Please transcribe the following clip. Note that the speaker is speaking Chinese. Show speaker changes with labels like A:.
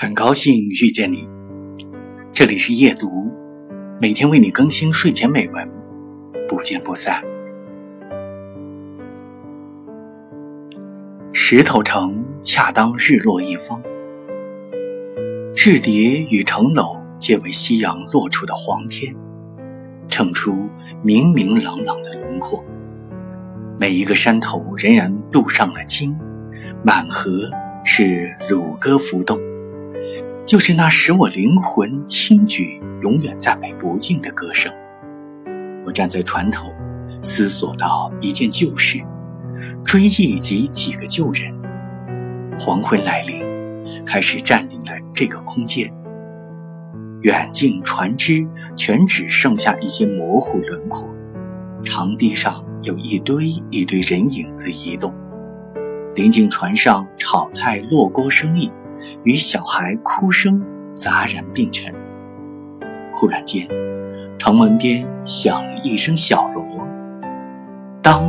A: 很高兴遇见你，这里是夜读，每天为你更新睡前美文，不见不散。石头城恰当日落一方，雉蝶与城楼皆为夕阳落处的黄天，衬出明明朗朗的轮廓。每一个山头仍然镀上了金，满河是乳歌浮动。就是那使我灵魂轻举、永远赞美不尽的歌声。我站在船头，思索到一件旧事，追忆及几个旧人。黄昏来临，开始占领了这个空间。远近船只全只剩下一些模糊轮廓，长堤上有一堆一堆人影子移动。临近船上炒菜落锅声意。与小孩哭声杂然并陈。忽然间，城门边响了一声小锣，当